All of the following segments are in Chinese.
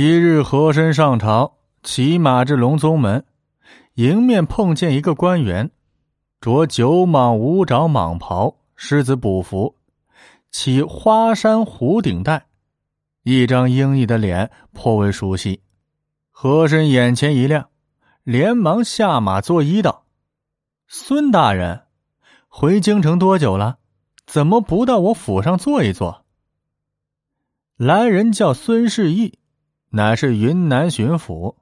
一日，和珅上朝，骑马至隆宗门，迎面碰见一个官员，着九蟒五爪蟒袍，狮子补服，起花衫虎顶带，一张英毅的脸颇为熟悉。和珅眼前一亮，连忙下马作揖道：“孙大人，回京城多久了？怎么不到我府上坐一坐？”来人叫孙世义。乃是云南巡抚。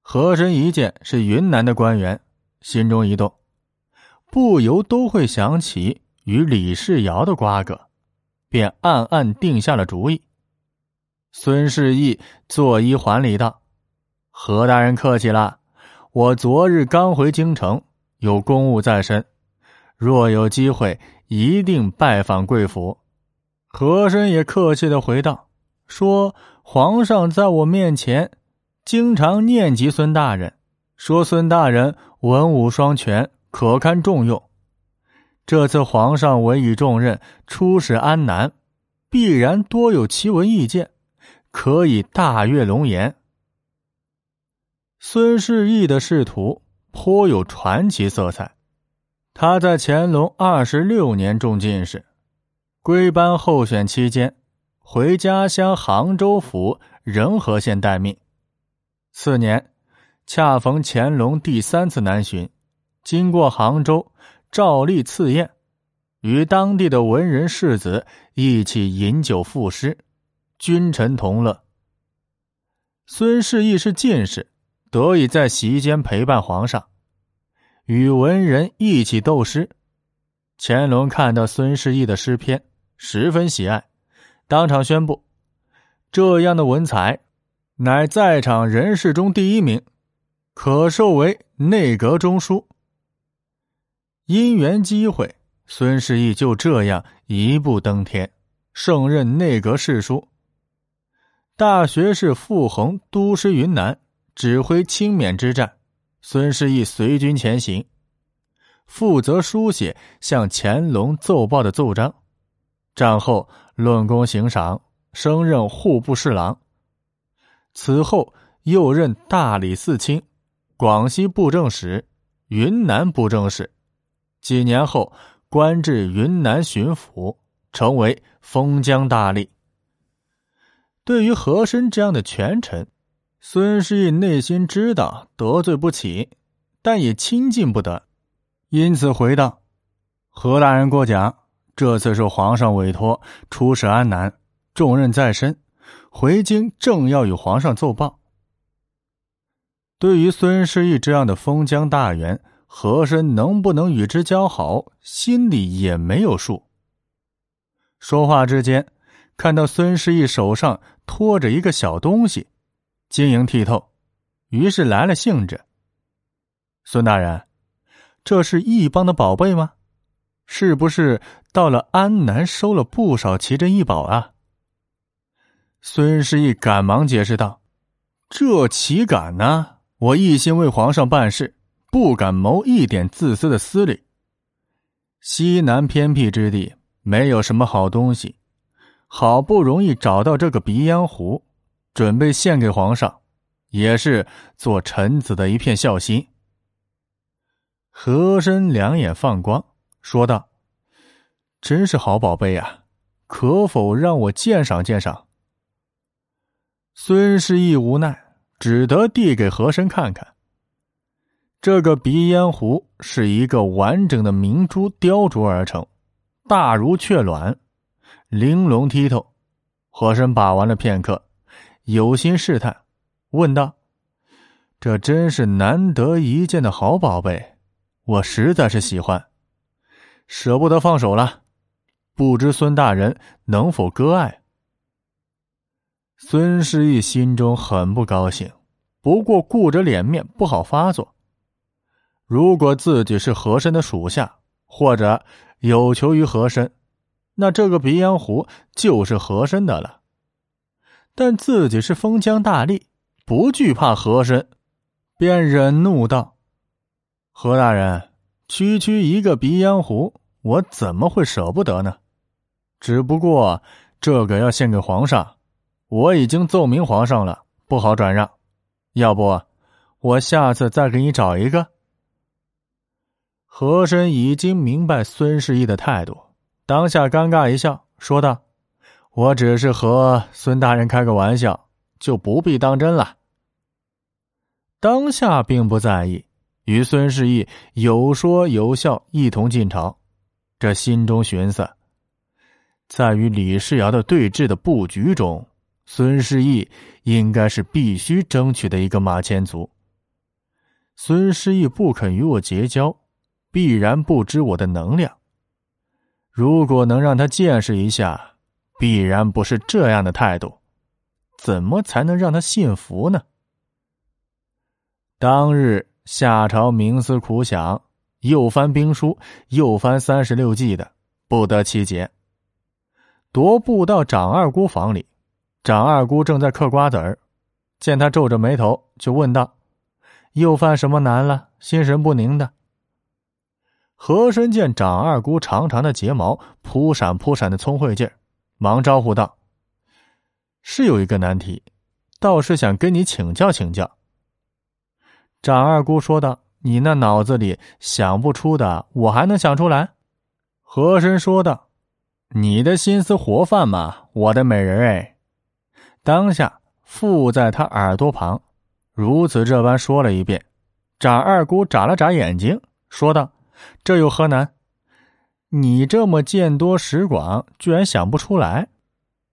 和珅一见是云南的官员，心中一动，不由都会想起与李世尧的瓜葛，便暗暗定下了主意。孙世义作揖还礼道：“何大人客气了，我昨日刚回京城，有公务在身，若有机会，一定拜访贵府。”和珅也客气的回道：“说。”皇上在我面前经常念及孙大人，说孙大人文武双全，可堪重用。这次皇上委以重任，出使安南，必然多有奇闻异见，可以大阅龙颜。孙世义的仕途颇有传奇色彩，他在乾隆二十六年中进士，归班候选期间。回家乡杭州府仁和县待命。次年，恰逢乾隆第三次南巡，经过杭州，照例赐宴，与当地的文人士子一起饮酒赋诗，君臣同乐。孙世义是进士，得以在席间陪伴皇上，与文人一起斗诗。乾隆看到孙世义的诗篇，十分喜爱。当场宣布，这样的文采，乃在场人士中第一名，可授为内阁中书。因缘机会，孙世义就这样一步登天，胜任内阁侍书。大学士傅恒督师云南，指挥清缅之战，孙世义随军前行，负责书写向乾隆奏报的奏章。战后论功行赏，升任户部侍郎。此后又任大理寺卿、广西布政使、云南布政使。几年后官至云南巡抚，成为封疆大吏。对于和珅这样的权臣，孙世义内心知道得罪不起，但也亲近不得，因此回道：“何大人过奖。”这次受皇上委托出使安南，重任在身，回京正要与皇上奏报。对于孙世义这样的封疆大员，和珅能不能与之交好，心里也没有数。说话之间，看到孙世义手上托着一个小东西，晶莹剔透，于是来了兴致。孙大人，这是义邦的宝贝吗？是不是到了安南收了不少奇珍异宝啊？孙师义赶忙解释道：“这岂敢呢？我一心为皇上办事，不敢谋一点自私的私利。西南偏僻之地没有什么好东西，好不容易找到这个鼻烟壶，准备献给皇上，也是做臣子的一片孝心。”和珅两眼放光。说道：“真是好宝贝呀，可否让我鉴赏鉴赏？”孙世义无奈，只得递给和珅看看。这个鼻烟壶是一个完整的明珠雕琢而成，大如雀卵，玲珑剔透。和珅把玩了片刻，有心试探，问道：“这真是难得一见的好宝贝，我实在是喜欢。”舍不得放手了，不知孙大人能否割爱？孙世义心中很不高兴，不过顾着脸面不好发作。如果自己是和珅的属下，或者有求于和珅，那这个鼻烟壶就是和珅的了。但自己是封疆大吏，不惧怕和珅，便忍怒道：“何大人。”区区一个鼻烟壶，我怎么会舍不得呢？只不过这个要献给皇上，我已经奏明皇上了，不好转让。要不，我下次再给你找一个。”和珅已经明白孙世义的态度，当下尴尬一笑，说道：“我只是和孙大人开个玩笑，就不必当真了。”当下并不在意，与孙世义有说有笑，一同进朝。这心中寻思，在与李世尧的对峙的布局中，孙世义应该是必须争取的一个马前卒。孙世义不肯与我结交。必然不知我的能量。如果能让他见识一下，必然不是这样的态度，怎么才能让他信服呢？当日夏朝冥思苦想，又翻兵书，又翻三十六计的，不得其解。踱步到长二姑房里，长二姑正在嗑瓜子儿，见他皱着眉头，就问道：“又犯什么难了？心神不宁的。”和珅见长二姑长长的睫毛扑闪扑闪的聪慧劲儿，忙招呼道：“是有一个难题，倒是想跟你请教请教。”长二姑说道：“你那脑子里想不出的，我还能想出来。”和珅说道：“你的心思活泛嘛，我的美人哎！”当下附在他耳朵旁，如此这般说了一遍。长二姑眨了眨眼睛，说道。这有何难？你这么见多识广，居然想不出来？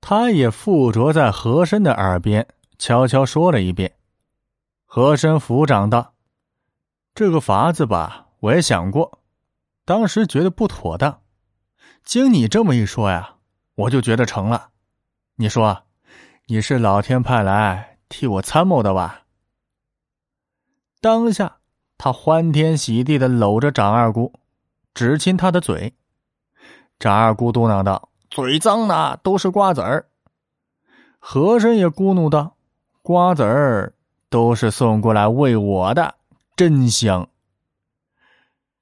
他也附着在和珅的耳边，悄悄说了一遍。和珅抚掌道：“这个法子吧，我也想过，当时觉得不妥当。经你这么一说呀，我就觉得成了。你说，你是老天派来替我参谋的吧？”当下。他欢天喜地的搂着长二姑，只亲她的嘴。长二姑嘟囔道：“嘴脏的都是瓜子儿。”和珅也咕哝道：“瓜子儿都是送过来喂我的，真香。”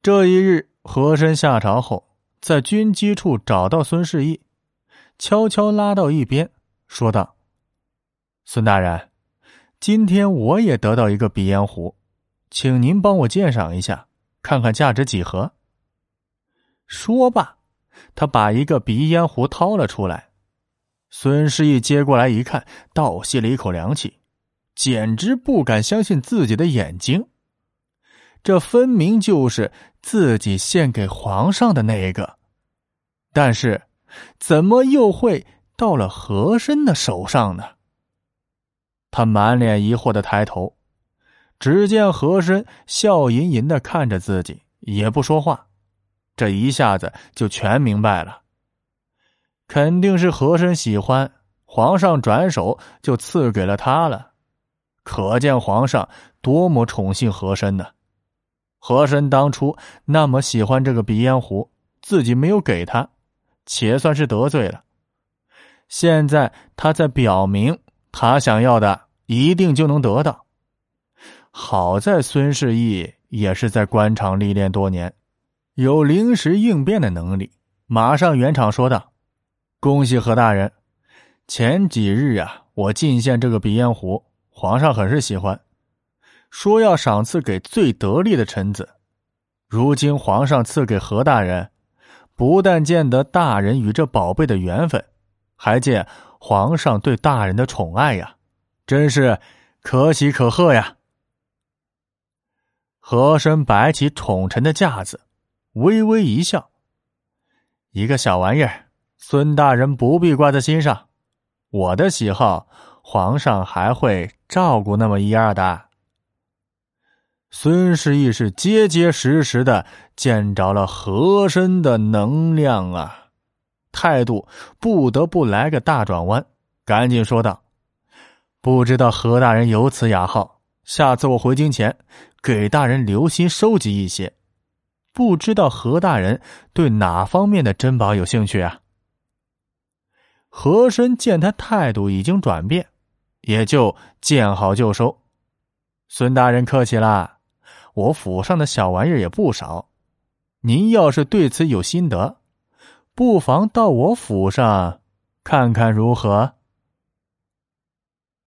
这一日，和珅下朝后，在军机处找到孙世义，悄悄拉到一边，说道：“孙大人，今天我也得到一个鼻烟壶。”请您帮我鉴赏一下，看看价值几何。说罢，他把一个鼻烟壶掏了出来。孙世义接过来一看，倒吸了一口凉气，简直不敢相信自己的眼睛。这分明就是自己献给皇上的那一个，但是怎么又会到了和珅的手上呢？他满脸疑惑的抬头。只见和珅笑吟吟的看着自己，也不说话。这一下子就全明白了，肯定是和珅喜欢皇上，转手就赐给了他了。可见皇上多么宠幸和珅呢？和珅当初那么喜欢这个鼻烟壶，自己没有给他，且算是得罪了。现在他在表明，他想要的一定就能得到。好在孙世义也是在官场历练多年，有临时应变的能力。马上圆场说道：“恭喜何大人！前几日啊，我进献这个鼻烟壶，皇上很是喜欢，说要赏赐给最得力的臣子。如今皇上赐给何大人，不但见得大人与这宝贝的缘分，还见皇上对大人的宠爱呀，真是可喜可贺呀！”和珅摆起宠臣的架子，微微一笑：“一个小玩意儿，孙大人不必挂在心上。我的喜好，皇上还会照顾那么一二的。”孙氏义是结结实实的见着了和珅的能量啊，态度不得不来个大转弯，赶紧说道：“不知道何大人有此雅号。”下次我回京前，给大人留心收集一些。不知道何大人对哪方面的珍宝有兴趣啊？和珅见他态度已经转变，也就见好就收。孙大人客气啦，我府上的小玩意儿也不少。您要是对此有心得，不妨到我府上看看如何。